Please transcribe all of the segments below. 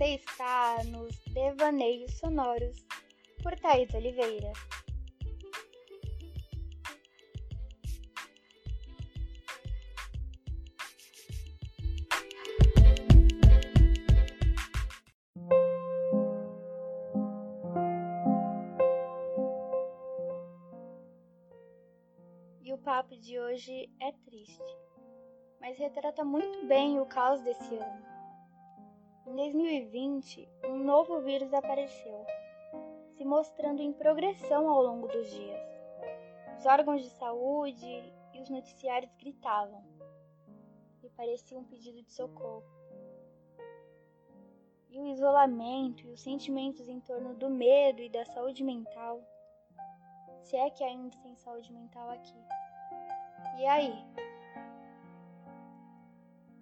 Você está nos Devaneios Sonoros por Thaís Oliveira. E o papo de hoje é triste, mas retrata muito bem o caos desse ano. Em 2020, um novo vírus apareceu, se mostrando em progressão ao longo dos dias. Os órgãos de saúde e os noticiários gritavam, e parecia um pedido de socorro. E o isolamento e os sentimentos em torno do medo e da saúde mental, se é que ainda tem saúde mental aqui. E aí?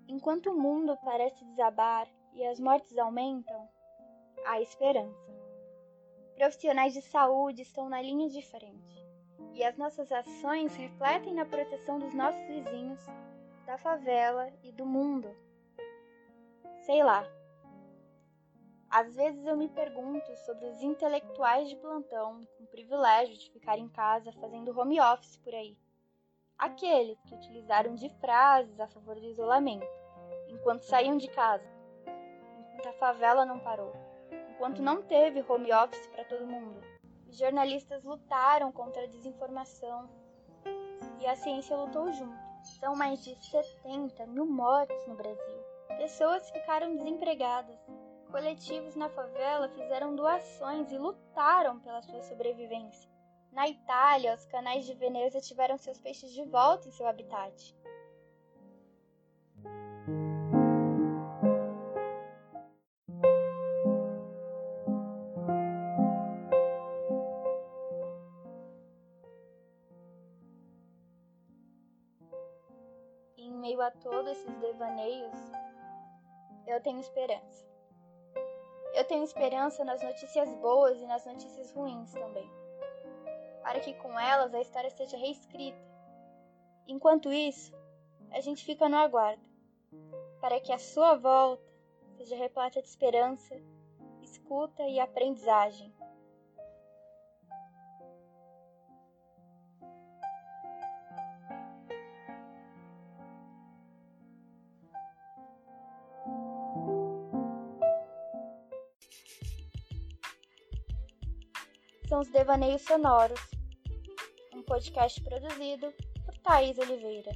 Enquanto o mundo parece desabar e as mortes aumentam, há esperança. Profissionais de saúde estão na linha de frente e as nossas ações refletem na proteção dos nossos vizinhos, da favela e do mundo. Sei lá. Às vezes eu me pergunto sobre os intelectuais de plantão com o privilégio de ficar em casa fazendo home office por aí. Aqueles que utilizaram de frases a favor do isolamento, enquanto saíam de casa a favela não parou, enquanto não teve home office para todo mundo. Os jornalistas lutaram contra a desinformação e a ciência lutou junto. São mais de 70 mil mortes no Brasil. Pessoas ficaram desempregadas. Coletivos na favela fizeram doações e lutaram pela sua sobrevivência. Na Itália, os canais de Veneza tiveram seus peixes de volta em seu habitat. Em meio a todos esses devaneios, eu tenho esperança. Eu tenho esperança nas notícias boas e nas notícias ruins também, para que com elas a história seja reescrita. Enquanto isso, a gente fica no aguardo, para que a sua volta seja repleta de esperança, escuta e aprendizagem. São os Devaneios Sonoros, um podcast produzido por Thaís Oliveira.